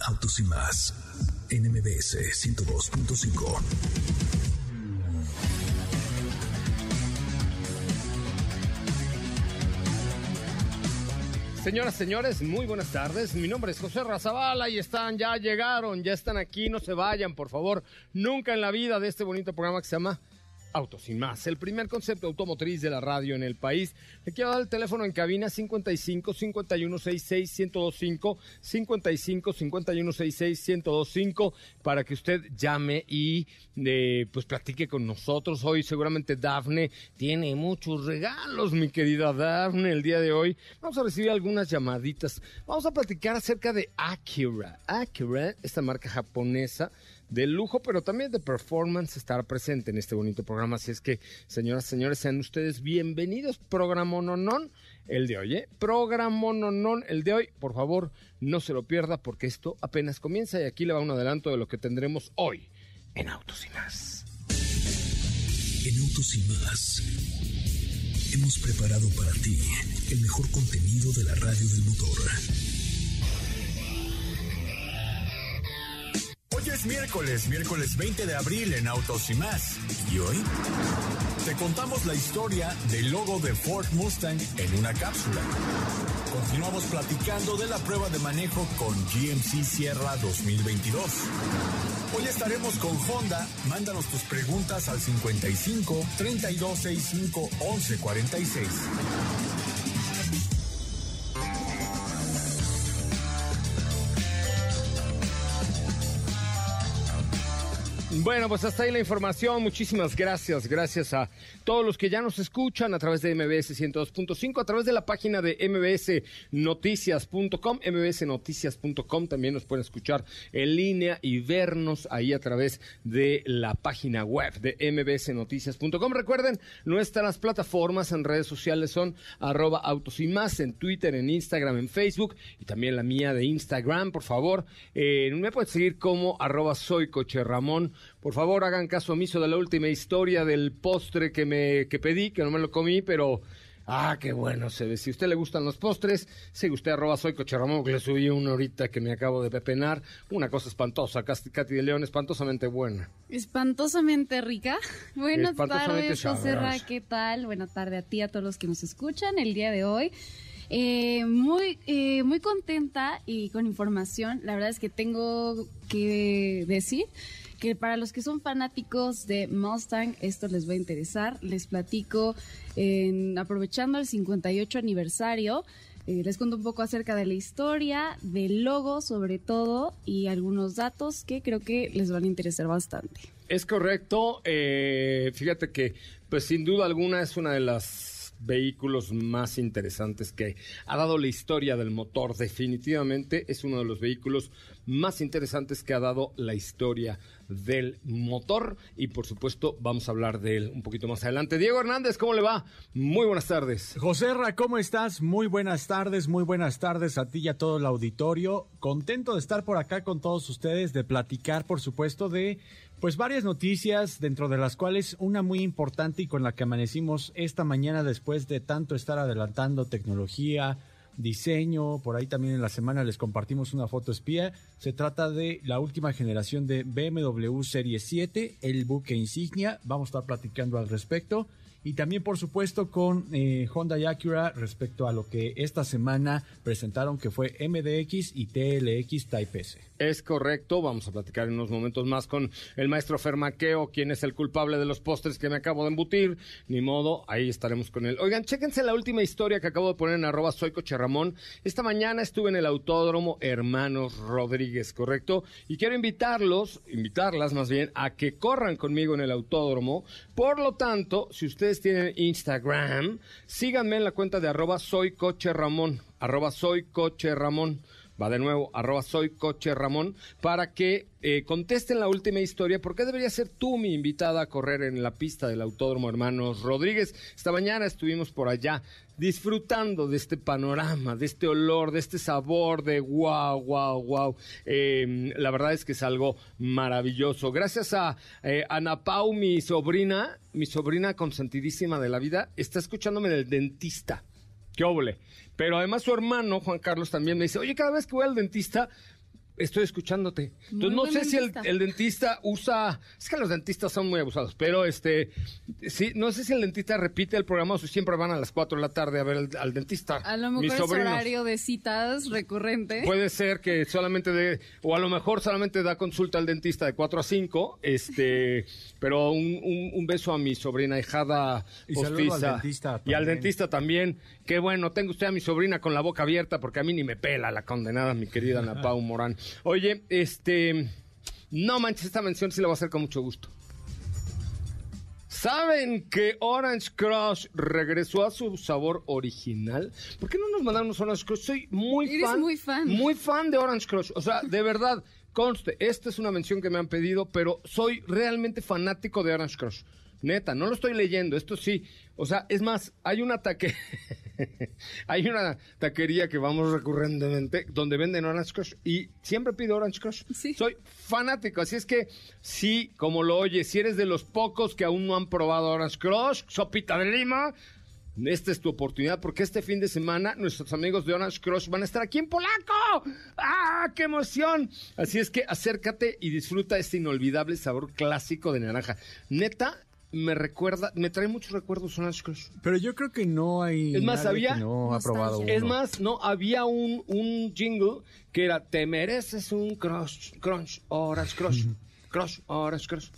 Autos y más. NMBS 102.5. Señoras, señores, muy buenas tardes. Mi nombre es José Razabala y están, ya llegaron, ya están aquí, no se vayan, por favor. Nunca en la vida de este bonito programa que se llama Autos y más, el primer concepto automotriz de la radio en el país. Le quiero dar el teléfono en cabina 55 51 66 1025 55 51 66 1025 para que usted llame y eh, pues platique con nosotros. Hoy seguramente Dafne tiene muchos regalos, mi querida Dafne, el día de hoy. Vamos a recibir algunas llamaditas. Vamos a platicar acerca de Acura. Acura, esta marca japonesa de lujo, pero también de performance estar presente en este bonito programa. Así es que, señoras, señores, sean ustedes bienvenidos. Programa el de hoy, ¿eh? Programa el de hoy. Por favor, no se lo pierda porque esto apenas comienza y aquí le va un adelanto de lo que tendremos hoy en Autos y Más. En Autos y Más hemos preparado para ti el mejor contenido de la radio del motor. Hoy es miércoles, miércoles 20 de abril en Autos y más. ¿Y hoy? Te contamos la historia del logo de Ford Mustang en una cápsula. Continuamos platicando de la prueba de manejo con GMC Sierra 2022. Hoy estaremos con Honda. Mándanos tus preguntas al 55 3265 1146. Bueno, pues hasta ahí la información. Muchísimas gracias. Gracias a todos los que ya nos escuchan a través de MBS 102.5, a través de la página de mbsnoticias.com, mbsnoticias.com. También nos pueden escuchar en línea y vernos ahí a través de la página web de mbsnoticias.com. Recuerden, nuestras plataformas en redes sociales son arroba autos y más en Twitter, en Instagram, en Facebook y también la mía de Instagram, por favor. Eh, me pueden seguir como arroba soy coche Ramón por favor, hagan caso omiso de la última historia del postre que me que pedí, que no me lo comí, pero Ah, qué bueno se ve. Si a usted le gustan los postres, sigue usted arroba soy coche Ramón, que le subí una horita que me acabo de pepenar. Una cosa espantosa, Katy de León, espantosamente buena. Espantosamente rica. Buenas tardes, José ¿qué tal? Buenas tardes a ti, a todos los que nos escuchan el día de hoy. Eh, muy, eh, muy contenta y con información. La verdad es que tengo que decir para los que son fanáticos de Mustang, esto les va a interesar. Les platico, en, aprovechando el 58 aniversario, eh, les cuento un poco acerca de la historia, del logo sobre todo y algunos datos que creo que les van a interesar bastante. Es correcto. Eh, fíjate que, pues sin duda alguna es una de las vehículos más interesantes que ha dado la historia del motor. Definitivamente es uno de los vehículos más interesantes que ha dado la historia del motor y por supuesto vamos a hablar de él un poquito más adelante. Diego Hernández, ¿cómo le va? Muy buenas tardes. José Ra, ¿cómo estás? Muy buenas tardes, muy buenas tardes a ti y a todo el auditorio. Contento de estar por acá con todos ustedes, de platicar por supuesto de pues varias noticias, dentro de las cuales una muy importante y con la que amanecimos esta mañana después de tanto estar adelantando tecnología, diseño, por ahí también en la semana les compartimos una foto espía. Se trata de la última generación de BMW Serie 7, el buque insignia. Vamos a estar platicando al respecto. Y también por supuesto con eh, Honda y Acura respecto a lo que esta semana presentaron que fue MDX y TLX Type S. Es correcto, vamos a platicar en unos momentos más con el maestro Fermaqueo, quien es el culpable de los postres que me acabo de embutir. Ni modo, ahí estaremos con él. Oigan, chéquense la última historia que acabo de poner en arroba soy Ramón. Esta mañana estuve en el autódromo Hermanos Rodríguez, ¿correcto? Y quiero invitarlos, invitarlas más bien, a que corran conmigo en el autódromo. Por lo tanto, si ustedes tienen Instagram, síganme en la cuenta de arroba soy coche Ramón, arroba soy coche Ramón va de nuevo, arroba soy coche Ramón, para que eh, contesten la última historia. ¿Por qué debería ser tú mi invitada a correr en la pista del Autódromo Hermanos Rodríguez? Esta mañana estuvimos por allá disfrutando de este panorama, de este olor, de este sabor, de wow, wow, wow. La verdad es que es algo maravilloso. Gracias a eh, Ana Pau, mi sobrina, mi sobrina consentidísima de la vida, está escuchándome del dentista. ¡Qué óvole! Pero además su hermano, Juan Carlos, también me dice, oye, cada vez que voy al dentista, estoy escuchándote. Entonces no sé si el, dentista usa, es que los dentistas son muy abusados, pero este, sí, no sé si el dentista repite el programa o si siempre van a las 4 de la tarde a ver al dentista. A lo mejor es horario de citas recurrente. Puede ser que solamente de, o a lo mejor solamente da consulta al dentista de 4 a 5, este, pero un, beso a mi sobrina hijada y al dentista y al dentista también. Qué bueno, tengo usted a mi sobrina con la boca abierta porque a mí ni me pela la condenada, mi querida Ana Pau Morán. Oye, este. No manches, esta mención sí la voy a hacer con mucho gusto. ¿Saben que Orange Crush regresó a su sabor original? ¿Por qué no nos mandaron Orange Crush? Soy muy Eres fan. muy fan. Muy fan de Orange Crush. O sea, de verdad, conste, esta es una mención que me han pedido, pero soy realmente fanático de Orange Crush. Neta, no lo estoy leyendo, esto sí. O sea, es más, hay un ataque. Hay una taquería que vamos recurrentemente donde venden Orange Crush y siempre pido Orange Crush. Soy fanático, así es que sí, como lo oyes, si eres de los pocos que aún no han probado Orange Crush, sopita de lima, esta es tu oportunidad porque este fin de semana nuestros amigos de Orange Crush van a estar aquí en Polaco. ¡Ah, qué emoción! Así es que acércate y disfruta este inolvidable sabor clásico de naranja. Neta, me recuerda, me trae muchos recuerdos Orange Crush. Pero yo creo que no hay. Es más, había. no ha probado Es más, no, había un, un jingle que era: Te mereces un crush, crunch, Orange Crush. crush, Orange Crush.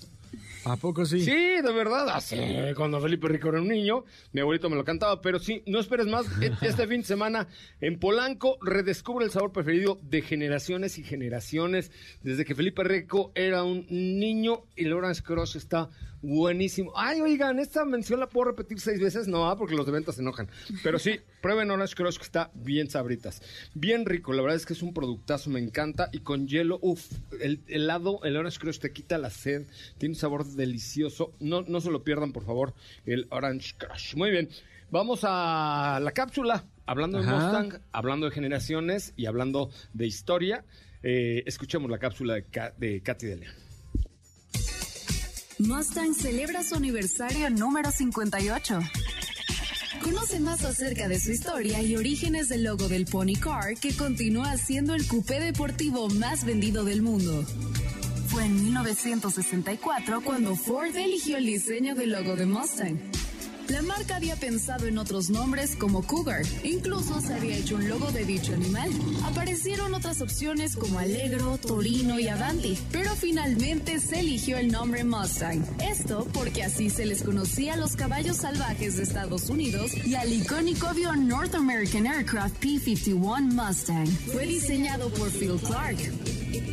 ¿A poco sí? Sí, de verdad. Así, cuando Felipe Rico era un niño, mi abuelito me lo cantaba. Pero sí, no esperes más. E, este fin de semana en Polanco redescubre el sabor preferido de generaciones y generaciones. Desde que Felipe Rico era un niño, y el Orange Crush está buenísimo. Ay, oigan, esta mención la puedo repetir seis veces, no, porque los de ventas se enojan. Pero sí, prueben Orange Crush que está bien sabritas. Bien rico, la verdad es que es un productazo, me encanta. Y con hielo, uff, el helado, el Orange Crush te quita la sed, tiene un sabor delicioso. No, no se lo pierdan, por favor, el Orange Crush. Muy bien, vamos a la cápsula. Hablando de Mustang, hablando de generaciones y hablando de historia, eh, escuchemos la cápsula de, de Katy de León. Mustang celebra su aniversario número 58. Conoce más acerca de su historia y orígenes del logo del Pony Car que continúa siendo el coupé deportivo más vendido del mundo. Fue en 1964 cuando Ford eligió el diseño del logo de Mustang. La marca había pensado en otros nombres como Cougar. Incluso se había hecho un logo de dicho animal. Aparecieron otras opciones como Alegro, Torino y Avanti, pero finalmente se eligió el nombre Mustang. Esto porque así se les conocía a los caballos salvajes de Estados Unidos y al icónico avión North American Aircraft P-51 Mustang. Fue diseñado por Phil Clark.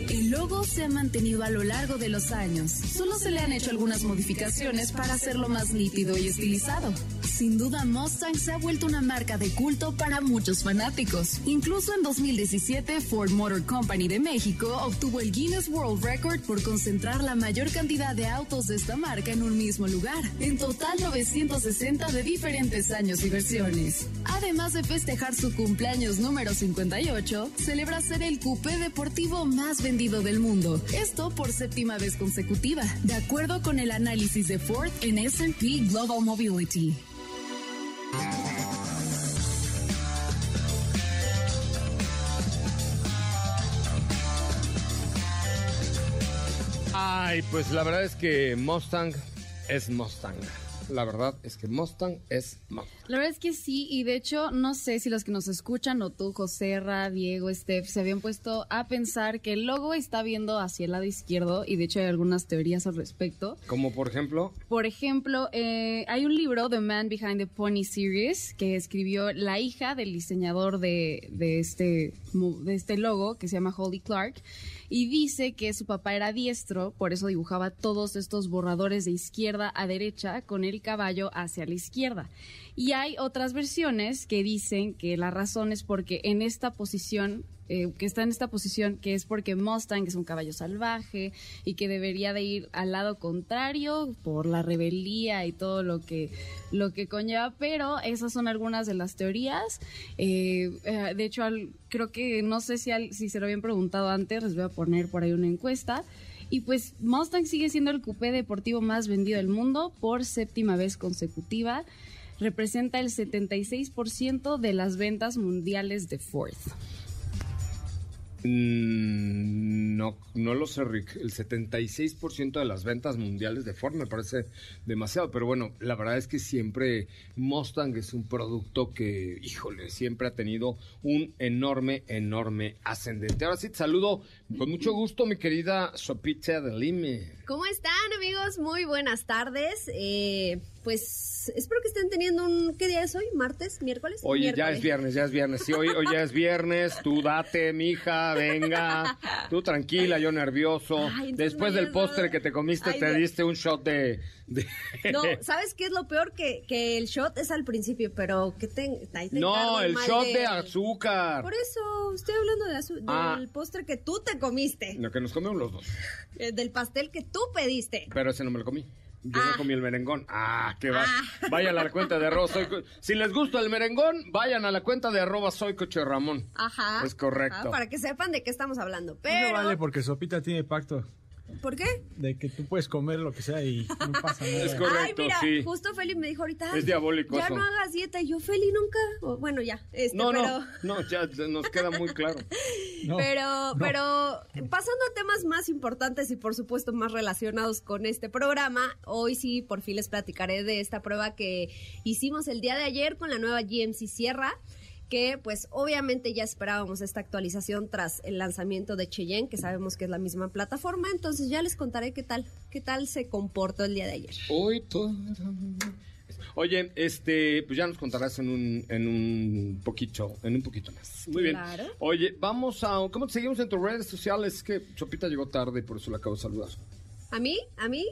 El logo se ha mantenido a lo largo de los años. Solo se le han hecho algunas modificaciones para hacerlo más nítido y estilizado. Sin duda, Mustang se ha vuelto una marca de culto para muchos fanáticos. Incluso en 2017, Ford Motor Company de México obtuvo el Guinness World Record por concentrar la mayor cantidad de autos de esta marca en un mismo lugar. En total, 960 de diferentes años y versiones. Además de festejar su cumpleaños número 58, celebra ser el coupé deportivo más vendido del mundo. Esto por séptima vez consecutiva, de acuerdo con el análisis de Ford en SP Global Mobility. Ay, pues la verdad es que Mustang es Mustang. La verdad es que Mustang es Mustang. La verdad es que sí, y de hecho, no sé si los que nos escuchan, o tú, José, Diego, Steph, se habían puesto a pensar que el logo está viendo hacia el lado izquierdo, y de hecho hay algunas teorías al respecto. Como por ejemplo. Por ejemplo, eh, hay un libro, The Man Behind the Pony Series, que escribió la hija del diseñador de, de, este, de este logo, que se llama Holly Clark y dice que su papá era diestro, por eso dibujaba todos estos borradores de izquierda a derecha con el caballo hacia la izquierda. Y hay otras versiones que dicen que la razón es porque en esta posición eh, que está en esta posición, que es porque Mustang es un caballo salvaje y que debería de ir al lado contrario por la rebeldía y todo lo que, lo que conlleva, pero esas son algunas de las teorías. Eh, eh, de hecho, creo que no sé si, si se lo habían preguntado antes, les voy a poner por ahí una encuesta. Y pues Mustang sigue siendo el coupé deportivo más vendido del mundo por séptima vez consecutiva. Representa el 76% de las ventas mundiales de Ford. Mm, no, no lo sé, Rick. El 76% de las ventas mundiales de Ford me parece demasiado, pero bueno, la verdad es que siempre Mustang es un producto que, híjole, siempre ha tenido un enorme, enorme ascendente. Ahora sí te saludo con mucho gusto, mi querida Sopita de Lime. ¿Cómo están, amigos? Muy buenas tardes. Eh, pues espero que estén teniendo un... ¿Qué día es hoy? ¿Martes? ¿Miércoles? Oye, ya es viernes, ya es viernes. Sí, hoy, hoy ya es viernes. Tú date, mija, venga. Tú tranquila, yo nervioso. Después del postre que te comiste, te diste un shot de, No, ¿sabes qué es lo peor? Que, que el shot es al principio, pero que te, No, el shot de... azúcar. Por eso, estoy hablando de ah. del postre que tú te comiste. Lo que nos comimos los dos. Eh, del pastel que tú pediste. Pero ese no me lo comí. Yo me ah. comí el merengón. Ah, qué va. Ah. Vayan a la cuenta de arroba soy Si les gusta el merengón, vayan a la cuenta de arroba soy coche Ramón. Ajá. Es correcto. para que sepan de qué estamos hablando. Pero... No vale porque Sopita tiene pacto. ¿Por qué? De que tú puedes comer lo que sea y no pasa nada. Es correcto, Ay, mira, sí. justo Feli me dijo ahorita. Es diabólico Ya no hagas dieta. Y yo, Feli, nunca. bueno, ya. Este, no, pero... no, no, ya nos queda muy claro. pero, pero, pasando a temas más importantes y por supuesto más relacionados con este programa, hoy sí por fin les platicaré de esta prueba que hicimos el día de ayer con la nueva GMC Sierra que pues obviamente ya esperábamos esta actualización tras el lanzamiento de Cheyenne, que sabemos que es la misma plataforma, entonces ya les contaré qué tal, qué tal se comportó el día de ayer. Hoy Oye, este, pues ya nos contarás en un, en un poquito, en un poquito más. Muy bien. Oye, vamos a, ¿cómo te seguimos en tus redes sociales? Es que Chopita llegó tarde y por eso la acabo de saludar. ¿A mí? ¿A mí?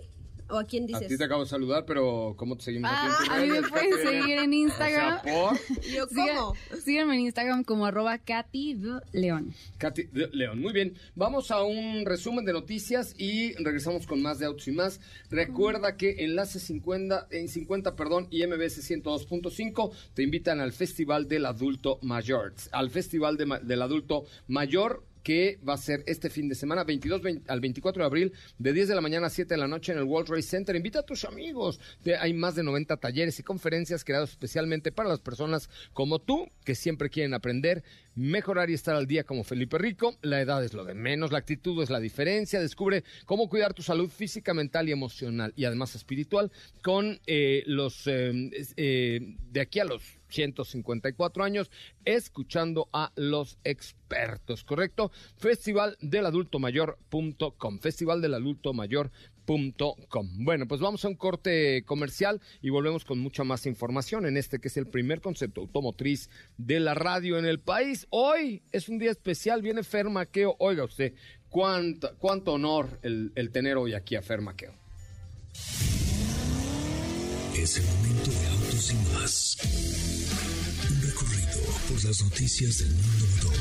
¿O a quién dices? A ti te acabo de saludar, pero ¿cómo te seguimos? Ah, a mí me pueden seguir en Instagram. Yo, ¿cómo? síganme en Instagram como arroba Katy León. Katy León, muy bien. Vamos a un resumen de noticias y regresamos con más de Autos y Más. Recuerda que Enlace 50, en 50 perdón, y MBS 102.5 te invitan al Festival del Adulto Mayor. Al Festival del Adulto Mayor que va a ser este fin de semana, 22 al 24 de abril, de 10 de la mañana a 7 de la noche en el World Trade Center. Invita a tus amigos. Hay más de 90 talleres y conferencias creados especialmente para las personas como tú, que siempre quieren aprender, mejorar y estar al día como Felipe Rico. La edad es lo de menos, la actitud es la diferencia. Descubre cómo cuidar tu salud física, mental y emocional y además espiritual con eh, los eh, eh, de aquí a los 154 años, escuchando a los expertos, ¿correcto? Festival del Adulto Mayor.com, Festival del Adulto Mayor.com. Bueno, pues vamos a un corte comercial y volvemos con mucha más información en este que es el primer concepto automotriz de la radio en el país. Hoy es un día especial, viene Fermaqueo. Oiga usted, cuánto, cuánto honor el, el tener hoy aquí a Fermaqueo. Es el momento de autos y más las noticias del mundo motor.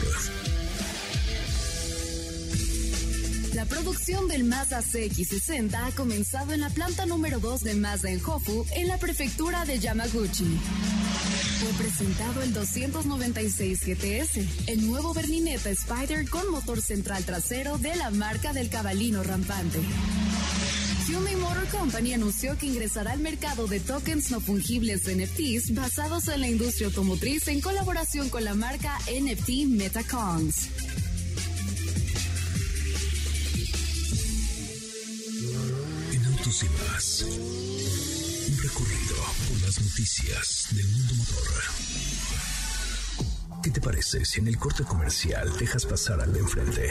La producción del Mazda CX60 ha comenzado en la planta número 2 de Mazda en Hofu, en la prefectura de Yamaguchi. Fue presentado el 296 GTS, el nuevo berlineta Spider con motor central trasero de la marca del cabalino rampante. Hyundai Motor Company anunció que ingresará al mercado de tokens no fungibles de NFTs basados en la industria automotriz en colaboración con la marca NFT Metacons. En Autos y Más, un recorrido por las noticias del mundo motor. ¿Qué te parece si en el corte comercial dejas pasar al de enfrente?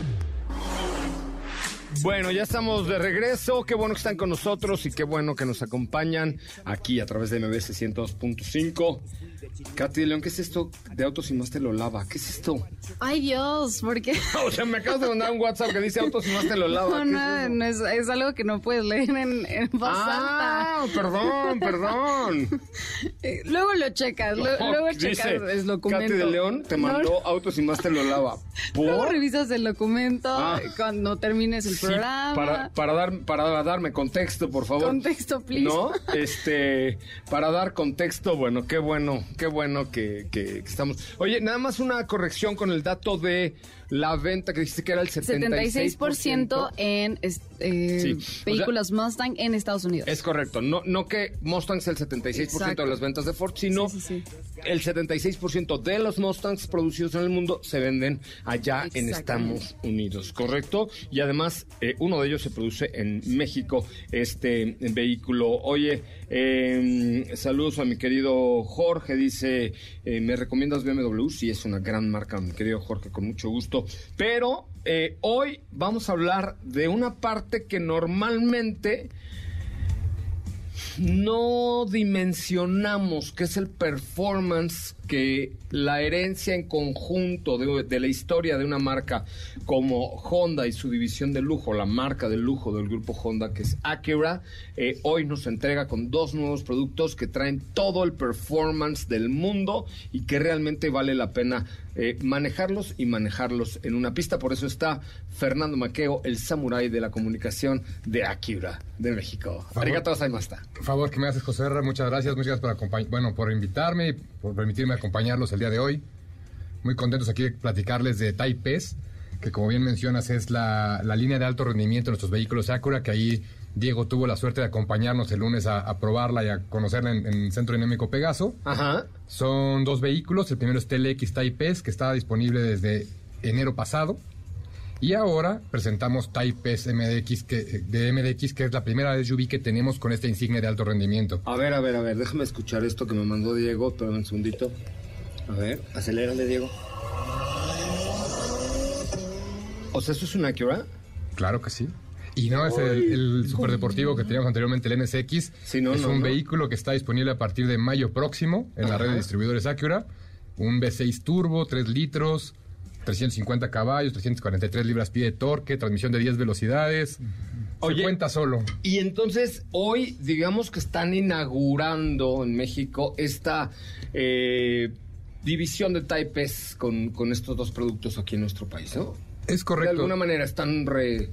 Bueno, ya estamos de regreso. Qué bueno que están con nosotros y qué bueno que nos acompañan aquí a través de MBS 102.5. Katy León, ¿qué es esto de Autos y más te lo lava? ¿Qué es esto? Ay, Dios, ¿por qué? o sea, me acabas de mandar un WhatsApp que dice Autos y más te lo lava. No, no, es, es, algo que no puedes leer en, en voz ah, perdón, perdón. Eh, luego lo checas, luego checas el documento. Katy de León te mandó Autos y más te lo lava. Luego revisas el documento ah. cuando termines el programa. Para, para, dar, para darme contexto, por favor. Contexto, please. No, este, para dar contexto, bueno, qué bueno, qué bueno que, estamos. Oye, nada más una corrección con el dato de la venta que dijiste que era el 76%. 76% en eh, vehículos Mustang en Estados Unidos. Es correcto. No, no que Mustang sea el 76% de las ventas de Ford, sino el 76% de los Mustangs producidos en el mundo se venden allá en Estados Unidos, ¿correcto? Y además, eh, uno de ellos se produce en México, este vehículo. Oye, em, saludos a mi querido Jorge, dice, eh, ¿me recomiendas BMW? Sí, es una gran marca, mi querido Jorge, con mucho gusto. Pero eh, hoy vamos a hablar de una parte que normalmente no dimensionamos, que es el performance que la herencia en conjunto de, la historia de una marca como Honda y su división de lujo, la marca de lujo del grupo Honda que es Acura, eh, hoy nos entrega con dos nuevos productos que traen todo el performance del mundo y que realmente vale la pena eh, manejarlos y manejarlos en una pista. Por eso está Fernando Maqueo, el samurái de la comunicación de Acura de México. Arigato Por favor, que me haces, José R. Muchas gracias, muchas gracias por, bueno, por invitarme y por permitirme acompañarlos el día de hoy. Muy contentos aquí de platicarles de Taipes, que como bien mencionas es la, línea de alto rendimiento de nuestros vehículos Acura, que ahí Diego tuvo la suerte de acompañarnos el lunes a, probarla y a conocerla en, el Centro Dinámico Pegaso. Ajá. Son dos vehículos. El primero es TLX Taipes, que estaba disponible desde enero pasado. Y ahora presentamos Type S MDX, que, de MDX, que es la primera SUV que tenemos con esta insignia de alto rendimiento. A ver, a ver, a ver, déjame escuchar esto que me mandó Diego, pero un segundito. A ver, acelérale, Diego. O sea, ¿eso es una Acura? Claro que sí. Y no es el, superdeportivo que teníamos anteriormente, el NSX. Sí, no, es un vehículo que está disponible a partir de mayo próximo en la red de distribuidores Acura. Un V6 turbo, 3 litros, 350 caballos, 343 libras-pie de torque, transmisión de 10 velocidades. Se cuenta solo. Y entonces hoy, digamos que están inaugurando en México esta eh, división de Type S con, con, estos dos productos aquí en nuestro país, ¿no? Es correcto. De alguna manera están re...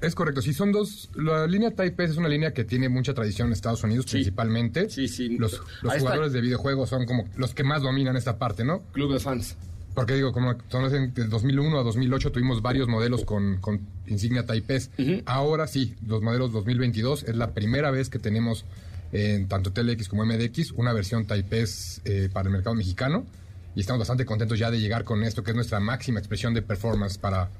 Es correcto, sí, son dos. La línea Type S es una línea que tiene mucha tradición en Estados Unidos, principalmente. Sí, sí. Los, los jugadores de videojuegos son como los que más dominan esta parte, ¿no? Club de fans. Porque digo, como en 2001 a 2008 tuvimos varios modelos con, con insignia Type S. Ahora sí, los modelos 2022 es la primera vez que tenemos en tanto TLX como MDX una versión Type S eh, para el mercado mexicano. Y estamos bastante contentos ya de llegar con esto, que es nuestra máxima expresión de performance para,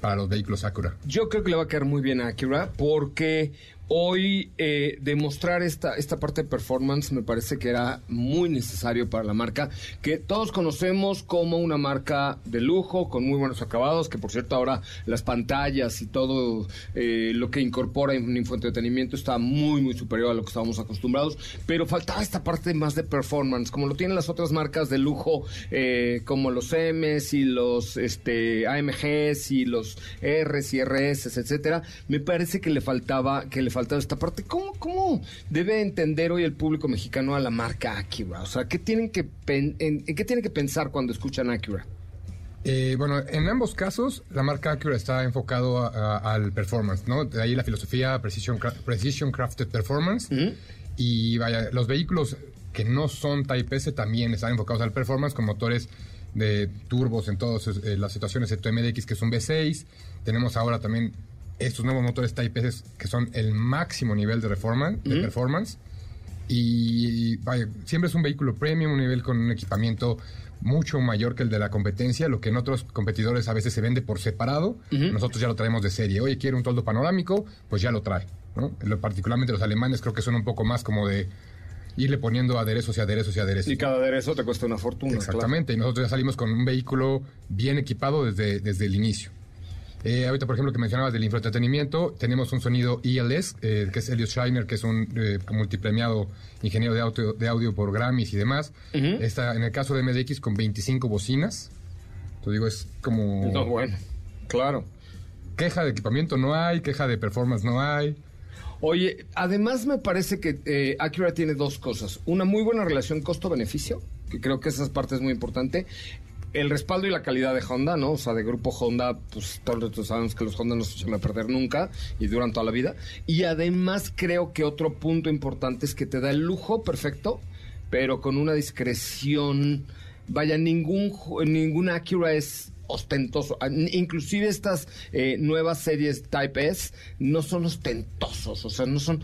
para los vehículos Acura. Yo creo que le va a quedar muy bien a Acura porque hoy eh, demostrar esta, esta parte de performance me parece que era muy necesario para la marca, que todos conocemos como una marca de lujo, con muy buenos acabados, que por cierto ahora las pantallas y todo eh, lo que incorpora en infoentretenimiento está muy, muy superior a lo que estábamos acostumbrados, pero faltaba esta parte más de performance, como lo tienen las otras marcas de lujo, eh, como los M's y los este, AMGs y los R's y RS, etcétera, me parece que le faltaba, que le faltado esta parte. ¿Cómo, ¿Cómo debe entender hoy el público mexicano a la marca Acura? O sea, ¿qué tienen que, en, qué tienen que pensar cuando escuchan Acura? Eh, bueno, en ambos casos la marca Acura está enfocado al performance, ¿no? De ahí la filosofía Precision, precision Crafted Performance. Y vaya, los vehículos que no son Type S también están enfocados al performance con motores de turbos en todas eh, las situaciones, excepto MDX que es un V6. Tenemos ahora también estos nuevos motores Type S que son el máximo nivel de, de performance. Y vaya, siempre es un vehículo premium, un nivel con un equipamiento mucho mayor que el de la competencia, lo que en otros competidores a veces se vende por separado, nosotros ya lo traemos de serie. Oye, quiere un toldo panorámico, pues ya lo trae. ¿no? Particularmente los alemanes creo que son un poco más como de irle poniendo aderezos y aderezos y aderezos. Y cada aderezo te cuesta una fortuna. Exactamente, y nosotros ya salimos con un vehículo bien equipado desde, desde el inicio. Eh, ahorita, por ejemplo, que mencionabas del infoentretenimiento, tenemos un sonido ELS, eh, que es Elliot Schreiner, que es un eh, multipremiado ingeniero de audio, de audio por Grammys y demás. Está en el caso de MDX con 25 bocinas. Te digo, es como... No, bueno, claro. Queja de equipamiento no hay, queja de performance no hay. Oye, además me parece que eh, Acura tiene dos cosas. Una muy buena relación costo-beneficio, que creo que esa parte es muy importante. El respaldo y la calidad de Honda, ¿no? O sea, de grupo Honda, pues todos sabemos que los Honda no se van a perder nunca y duran toda la vida. Y además creo que otro punto importante es que te da el lujo perfecto, pero con una discreción. Vaya, ningún, ningún Acura es ostentoso. Ah, inclusive estas eh, nuevas series Type S no son ostentosos, o sea, no son...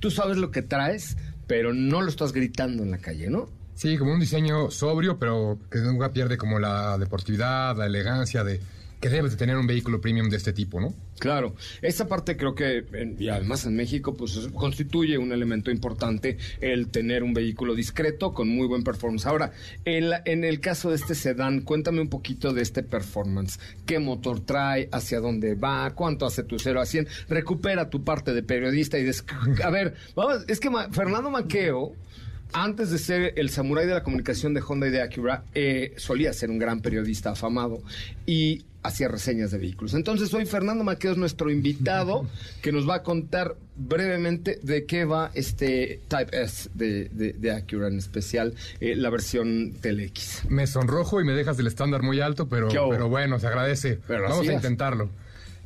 Tú, sabes lo que traes, pero no lo estás gritando en la calle, ¿no? Sí, como un diseño sobrio, pero que nunca pierde como la deportividad, la elegancia de que debes de tener un vehículo premium de este tipo, ¿no? Claro, esa parte creo que, y además en México, pues constituye un elemento importante el tener un vehículo discreto con muy buen performance. Ahora, en, en el caso de este sedán, cuéntame un poquito de este performance. ¿Qué motor trae? ¿Hacia dónde va? ¿Cuánto hace tu 0 a 100? Recupera tu parte de periodista y... A ver, vamos, es que Fernando Maqueo antes de ser el samurái de la comunicación de Honda y de Acura, eh, solía ser un gran periodista afamado y hacía reseñas de vehículos. Entonces hoy Fernando Maqueo es nuestro invitado que nos va a contar brevemente de qué va este Type S de, Acura, en especial eh, la versión TLX. Me sonrojo y me dejas del estándar muy alto, pero, pero bueno, se agradece. Vamos a intentarlo.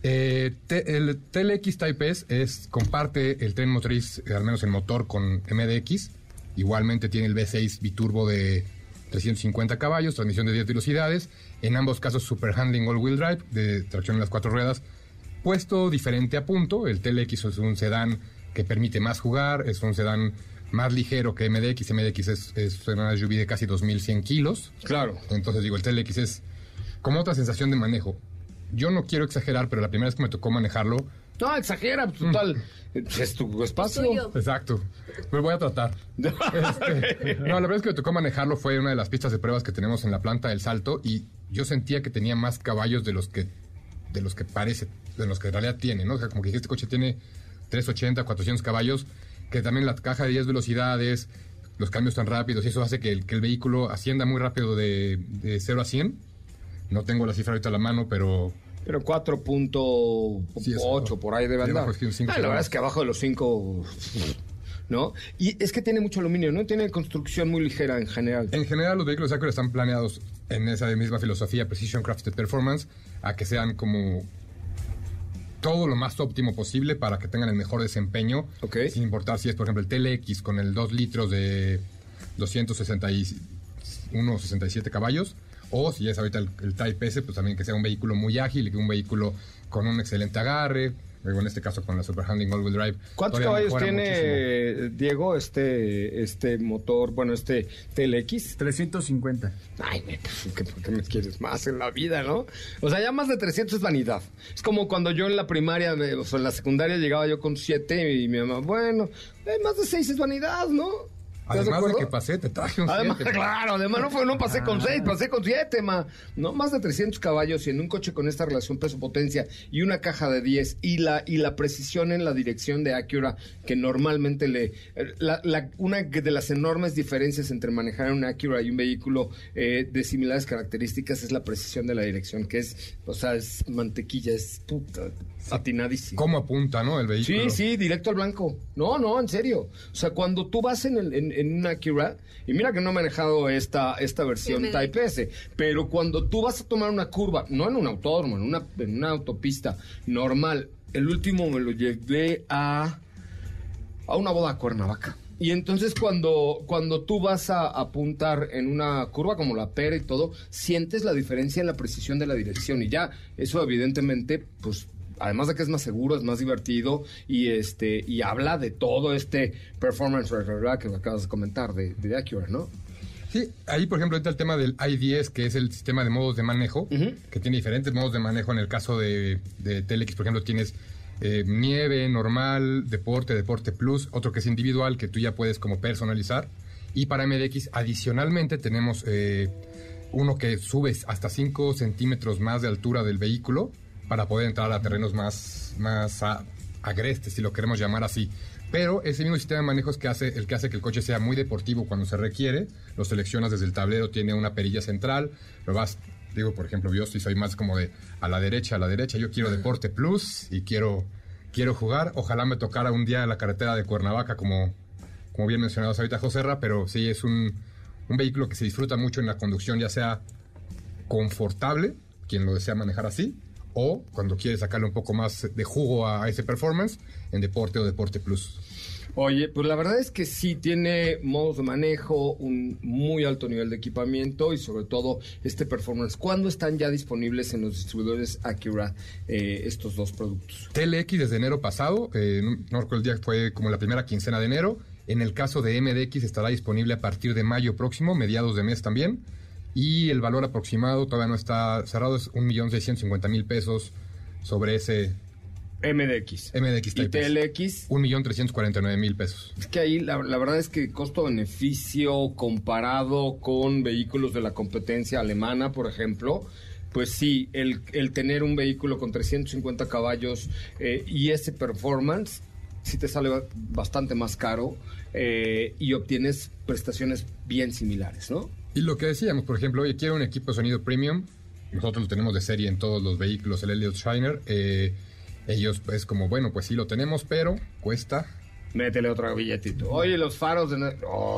Eh, el TLX Type S es, comparte el tren motriz, al menos el motor, con MDX. Igualmente tiene el V6 biturbo de 350 caballos, transmisión de 10 velocidades, en ambos casos super handling all-wheel drive, de tracción en las cuatro ruedas, puesto diferente a punto. El TLX es un sedán que permite más jugar, es un sedán más ligero que MDX. MDX es, es una SUV de casi 2.100 kilos. Claro. Entonces digo, el TLX es como otra sensación de manejo. Yo no quiero exagerar, pero la primera vez que me tocó manejarlo... No, exagera, total. Es tu espacio. Exacto. Me voy a tratar. Este, no, la verdad es que me tocó manejarlo. Fue una de las pistas de pruebas que tenemos en la planta del Salto y yo sentía que tenía más caballos de los que de los que parece, de los que en realidad tiene, ¿no? O sea, como que este coche tiene 380, 400 caballos, que también la caja de 10 velocidades, los cambios tan rápidos, y eso hace que el, que el vehículo ascienda muy rápido de, de 0 a 100. No tengo la cifra ahorita a la mano, pero pero 4.8 por ahí de verdad. Ah, la verdad es que abajo de los 5 ¿no? Y es que tiene mucho aluminio, ¿no? Tiene construcción muy ligera en general. En general, los vehículos Acura están planeados en esa misma filosofía, Precision Crafted Performance, a que sean como todo lo más óptimo posible para que tengan el mejor desempeño, sin importar si es, por ejemplo, el TLX con el 2 litros de 261, 67 caballos, o si es ahorita el, Type S, pues también que sea un vehículo muy ágil, que un vehículo con un excelente agarre, en este caso con la Super Handling All Wheel Drive. ¿Cuántos caballos tiene, Diego, este, este motor, bueno, este TLX? 350. Ay, ¿por qué me quieres más en la vida, no? O sea, ya más de 300 es vanidad. Es como cuando yo en la primaria, o sea, en la secundaria llegaba yo con 7 y mi mamá, bueno, eh, más de 6 es vanidad, ¿no? Además de, que pasé, te traje un además, Claro, además no, fue, no pasé con 6, pasé con 7, ma. No, más de 300 caballos y en un coche con esta relación peso-potencia y una caja de 10 y la, y la precisión en la dirección de Acura que normalmente le... La, una de las enormes diferencias entre manejar un Acura y un vehículo eh, de similares características es la precisión de la dirección, que es, o sea, es mantequilla, es puta, atinadísimo. ¿Cómo apunta, no, el vehículo? Sí, sí, directo al blanco. No, no, en serio. O sea, cuando tú vas en, el, en, en una Acura, y mira que no he manejado esta, esta versión Type S, pero cuando tú vas a tomar una curva, no en un autódromo, en una, en una autopista normal, el último me lo llevé a, a una boda a Cuernavaca. Y entonces cuando, cuando tú vas a apuntar en una curva como la pera y todo, sientes la diferencia en la precisión de la dirección. Y ya, eso evidentemente, pues además de que es más seguro, es más divertido y este y habla de todo este performance que acabas de comentar de, de Acura, ¿no? Sí, ahí por ejemplo está el tema del i10, que es el sistema de modos de manejo, que tiene diferentes modos de manejo. En el caso de, de Telex, por ejemplo, tienes eh, nieve, normal, deporte, deporte plus, otro que es individual, que tú ya puedes como personalizar. Y para MDX, adicionalmente, tenemos eh, uno que sube hasta 5 centímetros más de altura del vehículo para poder entrar a terrenos más, más agrestes, si lo queremos llamar así. Pero ese mismo sistema de manejo es que hace, el que hace que el coche sea muy deportivo cuando se requiere. Lo seleccionas desde el tablero, tiene una perilla central, lo vas, digo, por ejemplo, yo sí soy más como de a la derecha, a la derecha, yo quiero deporte plus y quiero, quiero jugar. Ojalá me tocara un día en la carretera de Cuernavaca, como, como bien mencionado ahorita Joserra, pero sí es un, un vehículo que se disfruta mucho en la conducción, ya sea confortable, quien lo desea manejar así, o cuando quiere sacarle un poco más de jugo a ese performance en deporte o deporte plus. Oye, pues la verdad es que sí tiene modos de manejo, un muy alto nivel de equipamiento y sobre todo este performance. ¿Cuándo están ya disponibles en los distribuidores Acura eh, estos dos productos? TLX desde enero pasado, eh, no recuerdo el día, fue como la primera quincena de enero. En el caso de MDX estará disponible a partir de mayo próximo, mediados de mes también y el valor aproximado todavía no está cerrado, es 1.650.000 pesos sobre ese... MDX. MDX Y TLX. 1.349.000 pesos. Es que ahí la, verdad es que costo-beneficio comparado con vehículos de la competencia alemana, por ejemplo, pues sí, el, tener un vehículo con 350 caballos eh, y ese performance, sí te sale bastante más caro eh, y obtienes prestaciones bien similares, ¿no? Y lo que decíamos, por ejemplo, oye, quiero un equipo de sonido premium. Nosotros lo tenemos de serie en todos los vehículos, el Elliott Shiner. Eh, ellos, pues, como, bueno, pues sí lo tenemos, pero cuesta Métele otro billetito. Oye, los faros de...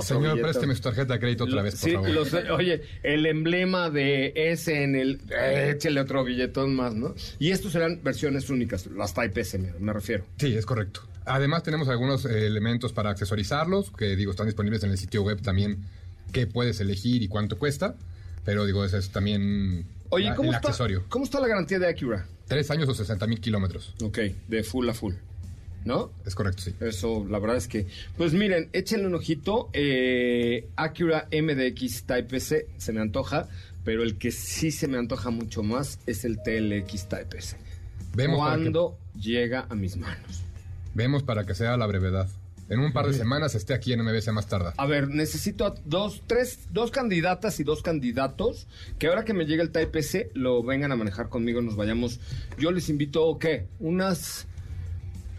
Señor, présteme su tarjeta de crédito otra vez, por favor. oye, el emblema de S en el... échale otro billetón más, ¿no? Y estos serán versiones únicas, las Type S, me, refiero. Sí, es correcto. Además tenemos algunos elementos para accesorizarlos, que digo, están disponibles en el sitio web también qué puedes elegir y cuánto cuesta. Pero digo, ese es también Oye, ¿cómo está, accesorio. ¿Cómo está la garantía de Acura? Tres años o 60 mil kilómetros. Ok, de full a full. ¿No? Es correcto, sí. Eso, la verdad es que. Pues miren, échenle un ojito. Eh, Acura MDX Type S se me antoja, pero el que sí se me antoja mucho más es el TLX Type S. Vemos cuando llega a mis manos. Vemos para que sea la brevedad en un par de semanas esté aquí en MBS más tarde. A ver, necesito dos, tres, dos candidatas y dos candidatos que ahora que me llegue el Type C lo vengan a manejar conmigo, nos vayamos. Yo les invito, ¿qué? Unas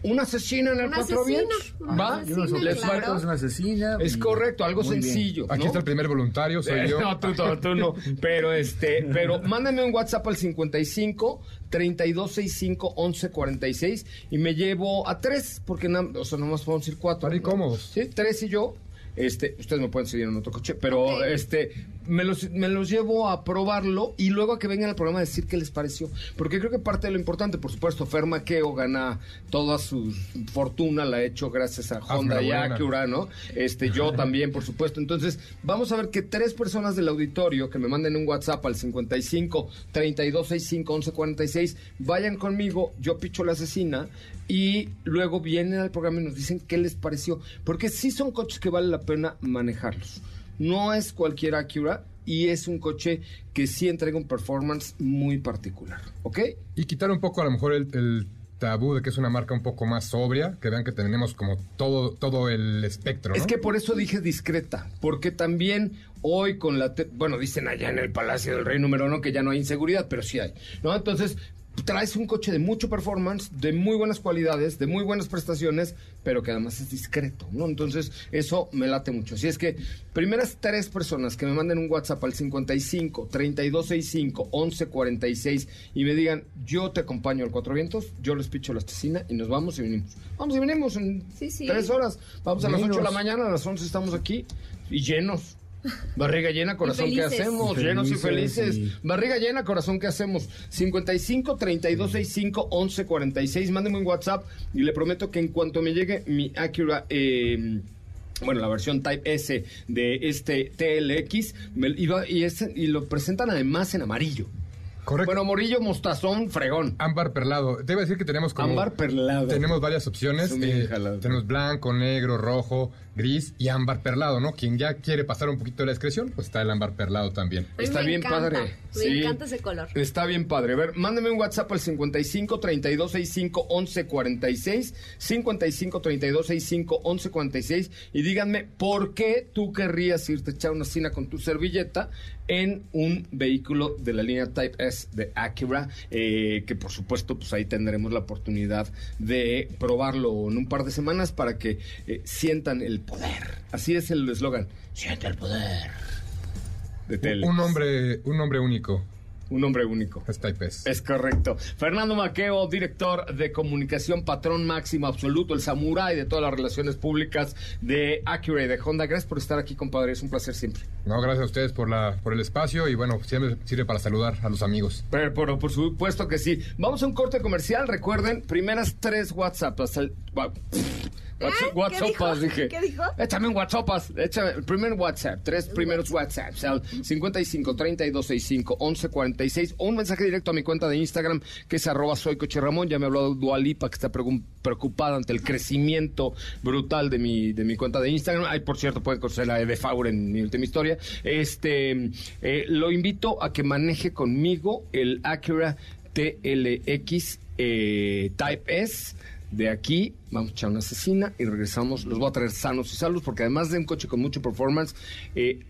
una asesina en el cuatro vientos. ¿Va? Les claro. una asesina. Es correcto, algo sencillo. Aquí está el primer voluntario, soy yo. No, tú, tú, no. Pero este, pero mándame un WhatsApp al 55 3265 1146 y me llevo a tres, porque o sea, nomás podemos ir cuatro. Ir cómodos. Sí, tres y yo. Este, ustedes me pueden seguir en otro coche, pero este, me los, me los llevo a probarlo y luego a que vengan al programa a decir qué les pareció. Porque creo que parte de lo importante, por supuesto, Ferma Keo gana toda su fortuna, la ha hecho gracias a Honda y Acura, ¿no? Este, yo también, por supuesto. Entonces, vamos a ver que tres personas del auditorio que me manden un WhatsApp al 55 3265 1146 vayan conmigo, yo picho la asesina y luego vienen al programa y nos dicen qué les pareció. Porque sí son coches que vale la pena manejarlos. No es cualquier Acura y es un coche que sí entrega un performance muy particular. ¿Ok? Y quitar un poco a lo mejor el, tabú de que es una marca un poco más sobria, que vean que tenemos como todo, todo el espectro. Es que por eso dije discreta, porque también hoy con la... bueno, dicen allá en el Palacio del Rey número uno que ya no hay inseguridad, pero sí hay. ¿no? Entonces, traes un coche de mucho performance, de muy buenas cualidades, de muy buenas prestaciones, pero que además es discreto, ¿no? Entonces, eso me late mucho. Si es que primeras tres personas que me manden un WhatsApp al 55 3265 1146 y me digan, yo te acompaño al Cuatro Vientos, yo les picho la estacina y nos vamos y venimos. Vamos y venimos en tres horas. Vamos a las 8 de la mañana, a las 11 estamos aquí y llenos. Barriga llena, corazón, ¿qué hacemos? Llenos y felices. Barriga llena, corazón, ¿qué hacemos? 55 32 65 11 46. Mándeme un WhatsApp y le prometo que en cuanto me llegue mi Acura. Eh, bueno, la versión Type S de este TLX, me iba, y, y lo presentan además en amarillo. Correcto. Bueno, morillo, mostazón, fregón. Ámbar perlado. Debe decir que tenemos como... Ámbar perlado. Tenemos varias opciones. Eh, tenemos blanco, negro, rojo, gris y ámbar perlado, ¿no? Quien ya quiere pasar un poquito de la discreción, pues está el ámbar perlado también. Está bien padre. Me encanta ese color. Está bien padre. A ver, mándeme un WhatsApp al 55 32 65 11 46. 55 32 65 11 46. Y díganme por qué tú querrías irte a echar una cena con tu servilleta en un vehículo de la línea Type S de Acura, eh, que por supuesto pues ahí tendremos la oportunidad de probarlo en un par de semanas para que eh, sientan el poder. Así es el eslogan, siente el poder. De Un hombre, un hombre único. Un hombre único. Es Taipes. Es correcto. Fernando Maqueo, director de comunicación, patrón máximo absoluto, el samurái de todas las relaciones públicas de Acura y de Honda. Gracias por estar aquí, compadre. Es un placer siempre. No, gracias a ustedes por, la, por el espacio y bueno, siempre sirve para saludar a los amigos. Pero, por supuesto que sí. Vamos a un corte comercial. Recuerden, primeras tres WhatsApp. Hasta el, WhatsApp, dije. ¿Qué dijo? Échame un WhatsApp, échame el primer WhatsApp, tres primeros WhatsApp, al 55 32 65 11 46 o un mensaje directo a mi cuenta de Instagram que es arroba soy coche Ramón. Ya me habló Dualipa que está preocupada ante el crecimiento brutal de mi, de mi cuenta de Instagram. Ay, por cierto, pueden conocer la de Faur en mi última historia. Este, eh, lo invito a que maneje conmigo el Acura TLX eh, Type S de aquí vamos a echar una asesina y regresamos. Los voy a traer sanos y salvos porque además de un coche con mucho performance, eh,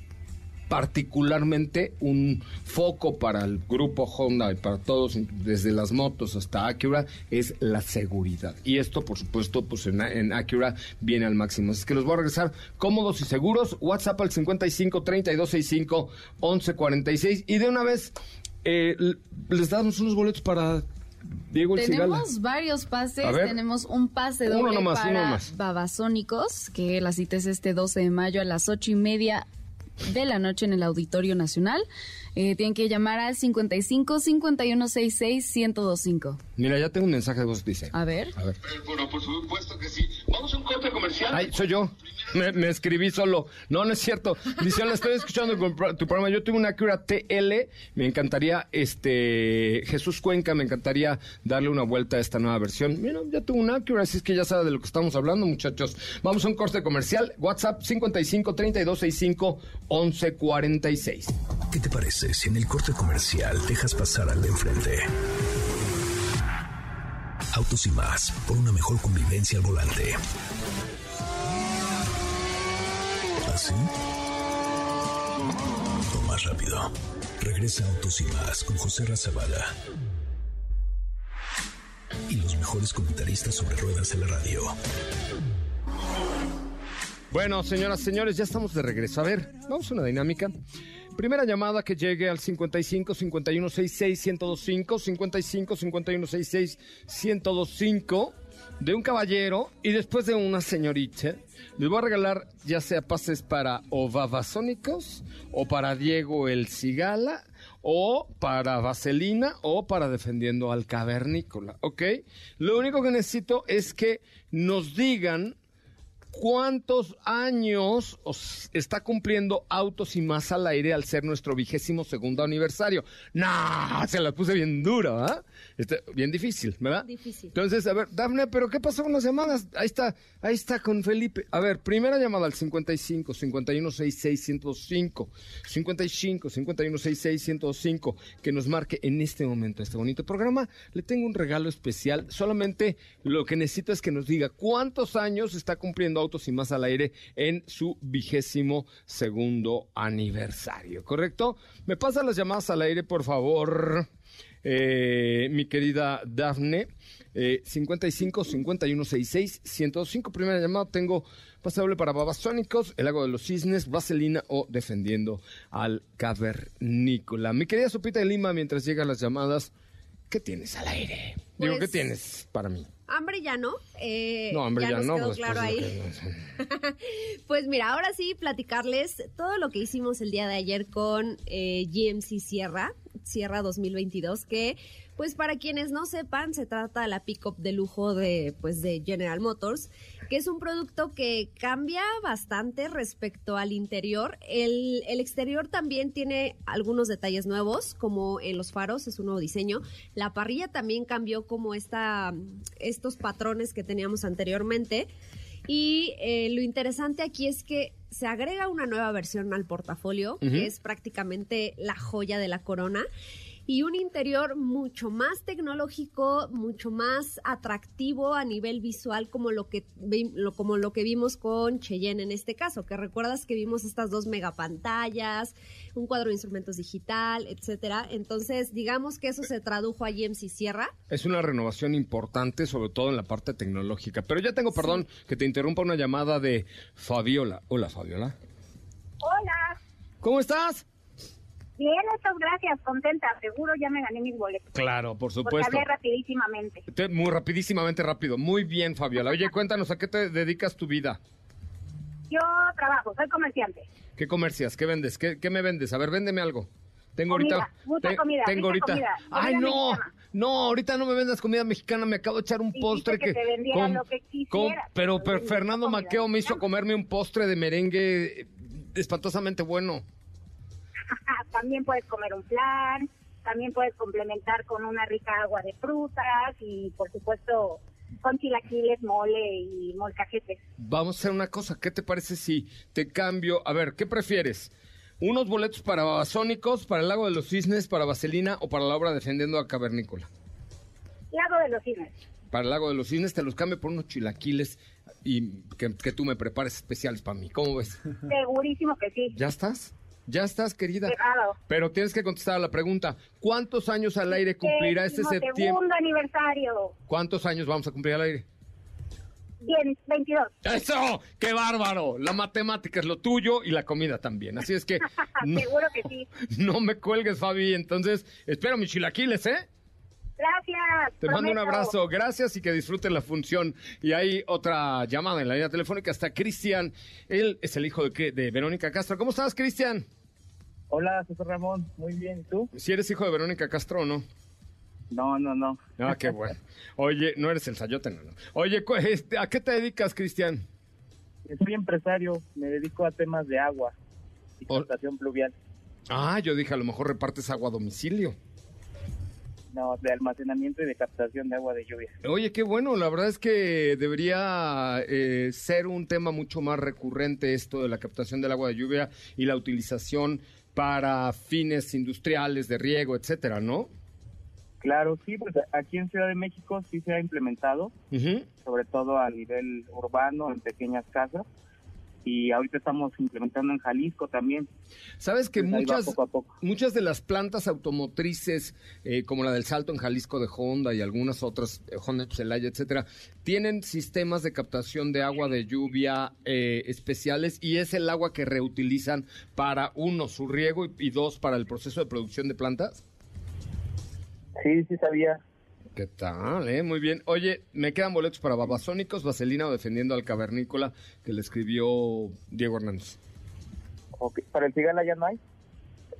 particularmente un foco para el grupo Honda y para todos, desde las motos hasta Acura, es la seguridad. Y esto, por supuesto, pues en, Acura viene al máximo. Así que los voy a regresar cómodos y seguros. WhatsApp al 55 3265 1146 y de una vez eh, les damos unos boletos para Diego Tenemos varios pases. Tenemos un pase doble para Babasónicos, que la cita es este 12 de mayo a las ocho y media de la noche en el Auditorio Nacional. Eh, tienen que llamar al 55 51 66 1025. Mira, ya tengo un mensaje de voz, dice. A ver. A ver. Bueno, por supuesto que sí. Vamos a un corte comercial. Ay, soy yo. Me, escribí solo. No, no es cierto. Dice, la estoy escuchando tu programa. Yo tuve una cura TL. Me encantaría, este, Jesús Cuenca, me encantaría darle una vuelta a esta nueva versión. Mira, ya tuve una cura, así es que ya sabe de lo que estamos hablando, muchachos. Vamos a un corte comercial. WhatsApp 55 32 65 11 46. ¿Qué te parece si en el corte comercial dejas pasar al de enfrente? Autos y más, por una mejor convivencia al volante. ¿Así? O más rápido. Regresa Autos y más con José Razabala. Y los mejores comentaristas sobre ruedas en la radio. Bueno, señoras, señores, ya estamos de regreso. A ver, vamos a una dinámica. Primera llamada que llegue al 55 51 66 1025 55 51 66 1025 de un caballero y después de una señorita. Les voy a regalar ya sea pases para o o para Diego el Cigala o para Vaselina o para Defendiendo al Cavernícola, ¿ok? Lo único que necesito es que nos digan ¿Cuántos años está cumpliendo Autos y Más al aire al ser nuestro vigésimo segundo aniversario? No, se la puse bien dura, ¿verdad? Bien difícil, ¿verdad? Difícil. Entonces, a ver, Dafne, ¿pero qué pasó con las llamadas? Ahí está, ahí está con Felipe. A ver, primera llamada al 55 51 66 105 55 51 66 105 que nos marque en este momento este bonito programa. Le tengo un regalo especial. Solamente lo que necesito es que nos diga cuántos años está cumpliendo Autos y Más al aire en su vigésimo segundo aniversario, ¿correcto? Me pasan las llamadas al aire, por favor, eh, mi querida Dafne. Eh, 55 51 66 105. Primera llamada, tengo pasable para Babasónicos, El Lago de los Cisnes, Vaselina o Defendiendo al Cavernícola. Mi querida Sopita de Lima, mientras llegan las llamadas, ¿qué tienes al aire? Digo, ¿qué pues tienes para mí? hambre ya no. Eh, no, hambre ya, no. Quedó pues, claro ahí. pues mira, ahora sí, platicarles todo lo que hicimos el día de ayer con eh, GMC Sierra, Sierra 2022, que pues para quienes no sepan, se trata de la pickup de lujo de, pues, de General Motors. que es un producto que cambia bastante respecto al interior. El, el exterior también tiene algunos detalles nuevos, como en los faros, es un nuevo diseño. La parrilla también cambió como esta, estos patrones que teníamos anteriormente. Y eh, lo interesante aquí es que se agrega una nueva versión al portafolio, que es prácticamente la joya de la corona y un interior mucho más tecnológico, mucho más atractivo a nivel visual como lo que como lo que vimos con Cheyenne en este caso, que recuerdas que vimos estas dos megapantallas, un cuadro de instrumentos digital, etcétera. Entonces, digamos que eso se tradujo a MC Sierra. Es una renovación importante, sobre todo en la parte tecnológica. Pero ya tengo, perdón, que te interrumpa una llamada de Fabiola. Hola, Fabiola. Hola. ¿Cómo estás? Bien, muchas gracias, contenta, seguro ya me gané mis boletos. Claro, por supuesto. Porque rapidísimamente. Muy rapidísimamente, rápido. Muy bien, Fabiola. Oye, cuéntanos, ¿a qué te dedicas tu vida? Yo trabajo, soy comerciante. ¿Qué comercias? ¿Qué vendes? ¿Qué, me vendes? A ver, véndeme algo. Tengo ahorita. Mucha comida. Tengo ahorita. Ay, no. No, ahorita no me vendas comida mexicana. Me acabo de echar un postre que. te lo que pero, pero Fernando Maqueo me hizo comerme un postre de merengue espantosamente bueno. también puedes comer un flan, también puedes complementar con una rica agua de frutas y por supuesto con chilaquiles, mole y molcajetes. Vamos a hacer una cosa, ¿qué te parece si te cambio? A ver, ¿qué prefieres? ¿Unos boletos para Babasónicos, para el Lago de los Cisnes, para Vaselina o para la obra Defendiendo a Cavernícola? Lago de los Cisnes. Para el Lago de los Cisnes te los cambio por unos chilaquiles y que, que tú me prepares especiales para mí. ¿Cómo ves? Segurísimo que sí. ¿Ya estás? Ya estás, querida. Pero tienes que contestar a la pregunta. ¿Cuántos años al aire cumplirá este septiembre? Segundo aniversario. ¿Cuántos años vamos a cumplir al aire? Bien, 22. ¡Eso! ¡Qué bárbaro! La matemática es lo tuyo y la comida también. Así es que... Seguro que sí. No me cuelgues, Fabi. Entonces, espero mis chilaquiles, ¿eh? Gracias. Te mando un abrazo, gracias y que disfruten la función. Y hay otra llamada en la línea telefónica, está Cristian. Él es el hijo de, de Verónica Castro. ¿Cómo estás, Cristian? Hola, José Ramón. Muy bien, ¿y tú? ¿Si eres hijo de Verónica Castro o no? No, no, no. Ah, qué bueno. Oye, no eres el sayote, no, no. Oye, este, ¿a qué te dedicas, Cristian? Soy empresario, me dedico a temas de agua y captación pluvial. Ah, yo dije, a lo mejor repartes agua a domicilio. No, de almacenamiento y de captación de agua de lluvia. Oye, qué bueno, la verdad es que debería eh, ser un tema mucho más recurrente esto de la captación del agua de lluvia y la utilización para fines industriales de riego, etcétera, ¿no? Claro, sí, pues aquí en Ciudad de México sí se ha implementado, sobre todo a nivel urbano, en pequeñas casas, y ahorita estamos implementando en Jalisco también. Sabes que muchas, muchas de las plantas automotrices, eh, como la del Salto en Jalisco de Honda y algunas otras, eh, Honda Celaya, etcétera, tienen sistemas de captación de agua de lluvia eh, especiales y es el agua que reutilizan para uno su riego y dos para el proceso de producción de plantas. Sí, sí sabía. ¿Qué tal? Eh? Muy bien. Oye, me quedan boletos para Babasónicos, Vaselina o Defendiendo al Cavernícola, que le escribió Diego Hernández. ¿Para el Cigala ya no hay?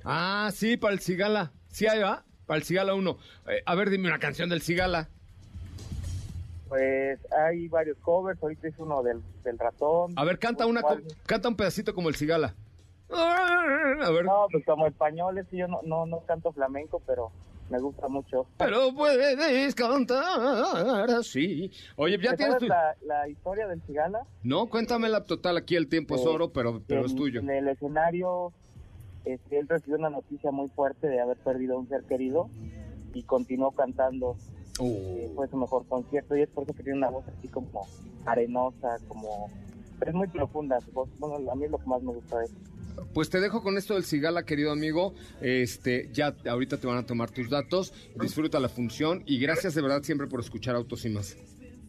Ah, sí, para el Cigala. Sí hay, ¿va? Para el Cigala 1. Eh, a ver, dime una canción del Cigala. Pues hay varios covers, ahorita es uno del, ratón. A ver, canta una, canta un pedacito como el Cigala. A ver. No, pues como españoles, yo no, no, no canto flamenco, pero me gusta mucho. Pero puedes cantar así. Oye, ¿ya tienes tu... la, la, historia del Cigala? No, cuéntamela total, aquí el tiempo es oro, pero, pero es tuyo. En el escenario, este, él recibió una noticia muy fuerte de haber perdido a un ser querido y continuó cantando. Oh. Eh, fue su mejor concierto y es por eso que tiene una voz así como arenosa, como... Pero es muy profunda su voz. Bueno, a mí es lo que más me gusta de él. Pues te dejo con esto del Cigala, querido amigo. Este, ya ahorita te van a tomar tus datos. Disfruta la función y gracias de verdad siempre por escuchar Autos y más.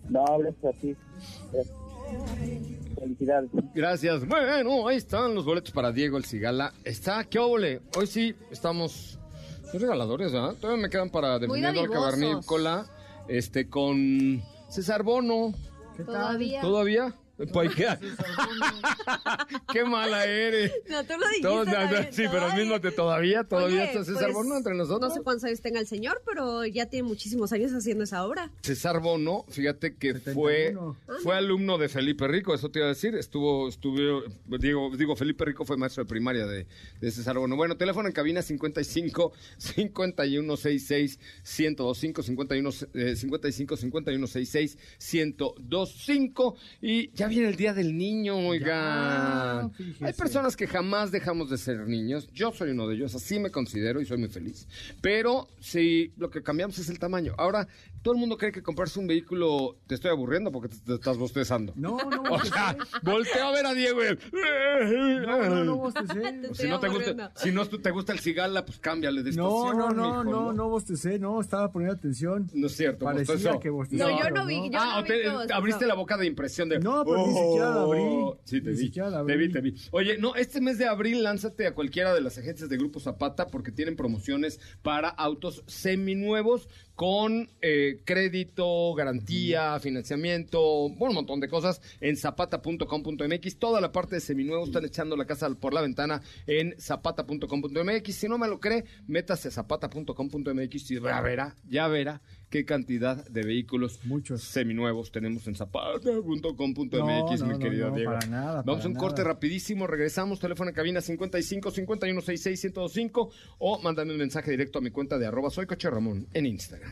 No, gracias a ti. Felicidades. Gracias. Bueno, ahí están los boletos para Diego el Cigala. Está, qué óvole. Hoy sí estamos regaladores, ¿verdad? Todavía me quedan para defendiendo al cavernícola. Este, con César Bono. ¿Qué Todavía. ¿Todavía? Pues, ¿qué? qué mala eres. No, tú lo dijiste. sí, pero al mismo te todavía, todavía está César pues, Bono entre nosotros. No sé cuántos años tenga el señor, pero ya tiene muchísimos años haciendo esa obra. César Bono, fíjate que fue, fue alumno de Felipe Rico, eso te iba a decir. Estuvo, estuvo, digo, digo, Felipe Rico fue maestro de primaria de, de César Bono. Bueno, teléfono en cabina 55 5166 1025 51 55 5166 1025 y ya viene el Día del Niño, oiga. Hay personas que jamás dejamos de ser niños. Yo soy uno de ellos, así me considero y soy muy feliz. Pero si lo que cambiamos es el tamaño. Ahora, todo el mundo cree que comprarse un vehículo te estoy aburriendo porque te, estás bostezando. No, no, o sea, volteo a ver a Diego. No, no, no bostecé. si no te gusta, si no te gusta el cigala, pues cámbiale de estación. No, no, no, no, no bostecé, no, estaba poniendo atención. No es cierto, Parecía que bostezó. No, yo no vi. Yo ah, no te, abriste la boca de impresión de. No, ni siquiera la abrí. Oh, sí, te vi. Te vi, te vi. Oye, no, este mes de abril lánzate a cualquiera de las agencias de Grupo Zapata porque tienen promociones para autos seminuevos con eh, crédito, garantía, financiamiento, bueno, un montón de cosas en zapata.com.mx. Toda la parte de seminuevos están echando la casa por la ventana en zapata.com.mx. Si no me lo cree, métase a zapata.com.mx y ya verá, ya verá qué cantidad de vehículos Muchos. seminuevos tenemos en zapata.com.mx, mi querido Diego. Vamos a un corte rapidísimo, regresamos, teléfono en cabina 55 51 66 1025 o mándame un mensaje directo a mi cuenta de arroba soy Coche Ramón en Instagram.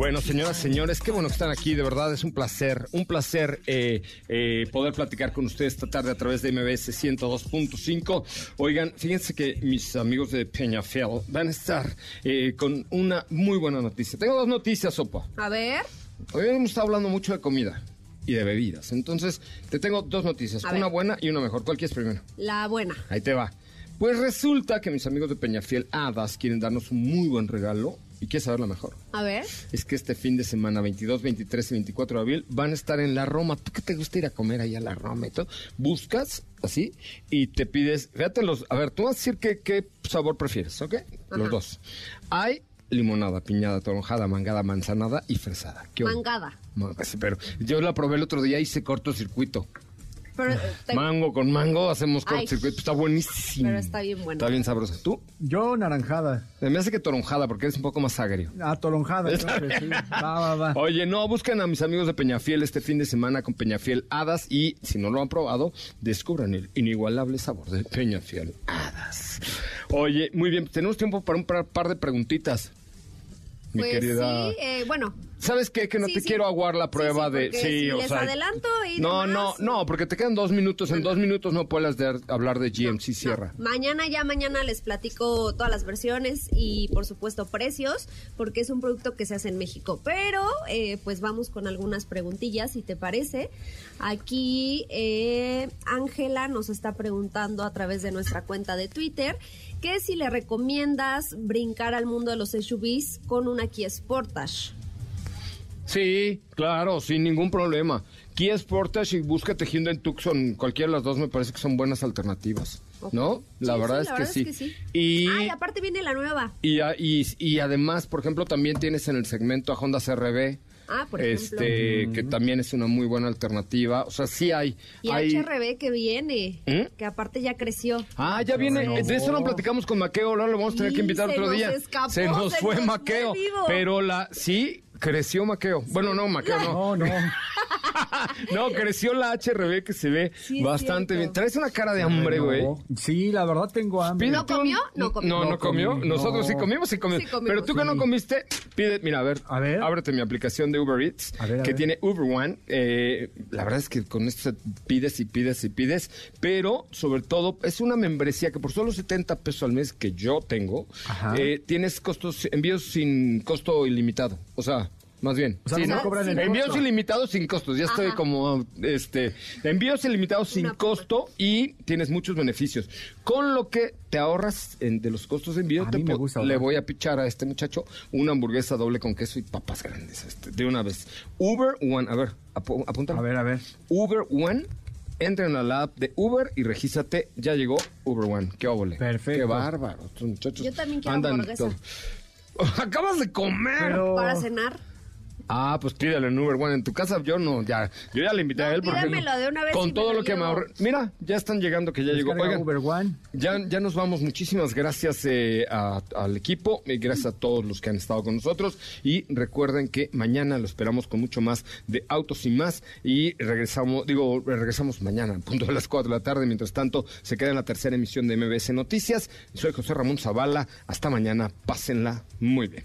Bueno, señoras, señores, qué bueno que están aquí, de verdad es un placer, un placer eh, eh, poder platicar con ustedes esta tarde a través de MBS 102.5. Oigan, fíjense que mis amigos de Peñafiel van a estar eh, con una muy buena noticia. Tengo dos noticias, Sopa. A ver. Hoy hemos estado hablando mucho de comida y de bebidas. Entonces, te tengo dos noticias, una buena y una mejor. ¿Cuál quieres primero? La buena. Ahí te va. Pues resulta que mis amigos de Peñafiel Hadas quieren darnos un muy buen regalo. ¿Y quieres saber la mejor? A ver. Es que este fin de semana, 22, 23 y 24 de abril, van a estar en la Roma. ¿Tú qué te gusta ir a comer ahí a la Roma y todo? Buscas así y te pides, fíjate los, a ver, tú vas a decir qué, qué sabor prefieres, ¿ok? Los dos. Hay limonada, piñada, toronjada, mangada, manzanada y fresada. Mangada. pero yo la probé el otro día y hice cortocircuito. Pero, eh, Mango con mango, hacemos cortocircuito. Está buenísimo. Pero está bien bueno. Está bien sabrosa. ¿Tú? Yo naranjada. Me hace que toronjada porque eres un poco más agrio. Ah, toronjada. sí. va, va, va. Oye, no, busquen a mis amigos de Peñafiel este fin de semana con Peñafiel Hadas y si no lo han probado, descubran el inigualable sabor de Peñafiel Hadas. Oye, muy bien, tenemos tiempo para un par de preguntitas mi pues querida. Sí, eh, bueno. ¿Sabes qué? Que no te quiero aguar la prueba de. Sí, si o les sea. adelanto y No, no, no, porque te quedan dos minutos. En dos minutos no puedes hablar de GMC Sierra. Mañana, ya mañana les platico todas las versiones y, por supuesto, precios, porque es un producto que se hace en México. Pero, eh, pues vamos con algunas preguntillas, si te parece. Aquí, eh, Ángela nos está preguntando a través de nuestra cuenta de Twitter que si le recomiendas brincar al mundo de los SUVs con una Kia Sportage. Sí, claro, sin ningún problema. Kia Sportage y búscate Hyundai Tucson, cualquiera de las dos me parece que son buenas alternativas. ¿No? La, verdad, es, que sí. Y, aparte viene la nueva. Y, y, y, además, por ejemplo, también tienes en el segmento a Honda CRB Ah, por este, que también es una muy buena alternativa. O sea, sí hay. Y hay... HRB que viene, ¿Mm? que aparte ya creció. Ah, ya viene. De eso no platicamos con Maqueo, ahora lo vamos a tener que invitar otro día. se nos fue Maqueo. Pero la, sí, Creció Maqueo. Bueno, no, Maqueo no. No, no. no, creció la HRB que se ve bastante bien. Traes una cara de hambre, güey. Sí, la verdad tengo hambre. ¿No comió? No comió. No, no comió. Nosotros sí comimos, sí comimos. Pero tú que no comiste, pide, mira, a ver, a ver. ábrete mi aplicación de Uber Eats, que tiene Uber One. Eh, la verdad es que con esto pides y pides y pides, pero sobre todo es una membresía que por solo 70 pesos al mes que yo tengo, eh, tienes costos, envíos sin costo ilimitado. O sea, más bien. O sea, no cobran el Envíos costo. ilimitados sin costos. Ya estoy como, este, envíos ilimitados sin costo y tienes muchos beneficios. Con lo que te ahorras en- de los costos de envío, A te mí me po- gusta le voy a pichar a este muchacho una hamburguesa doble con queso y papas grandes, este, de una vez. Uber One, a ver, apu- apúntalo. A ver, a ver. Uber One. Entra en la app de Uber y regístrate. Ya llegó Uber One. Qué óvole. Perfecto. Qué bárbaro. Estos muchachos Yo también quiero andan hamburguesa. todo. Acabas de comer. Pero- Para cenar. Ah, pues pídale en Uber One en tu casa. Yo no, ya. Yo ya le invité a él porque. pídamelo de una vez y Con todo lo que me ahorré. Mira, ya están llegando que ya llegó. Oigan, Uber One. ya, ya nos vamos. Muchísimas gracias eh, a- al equipo y gracias a todos los que han estado con nosotros. Y recuerden que mañana lo esperamos con mucho más de Autos y más. Y regresamos, digo, regresamos mañana, a punto de las 4 de la tarde. Mientras tanto, se queda en la tercera emisión de MBS Noticias. Soy José Ramón Zavala. Hasta mañana. Pásenla muy bien.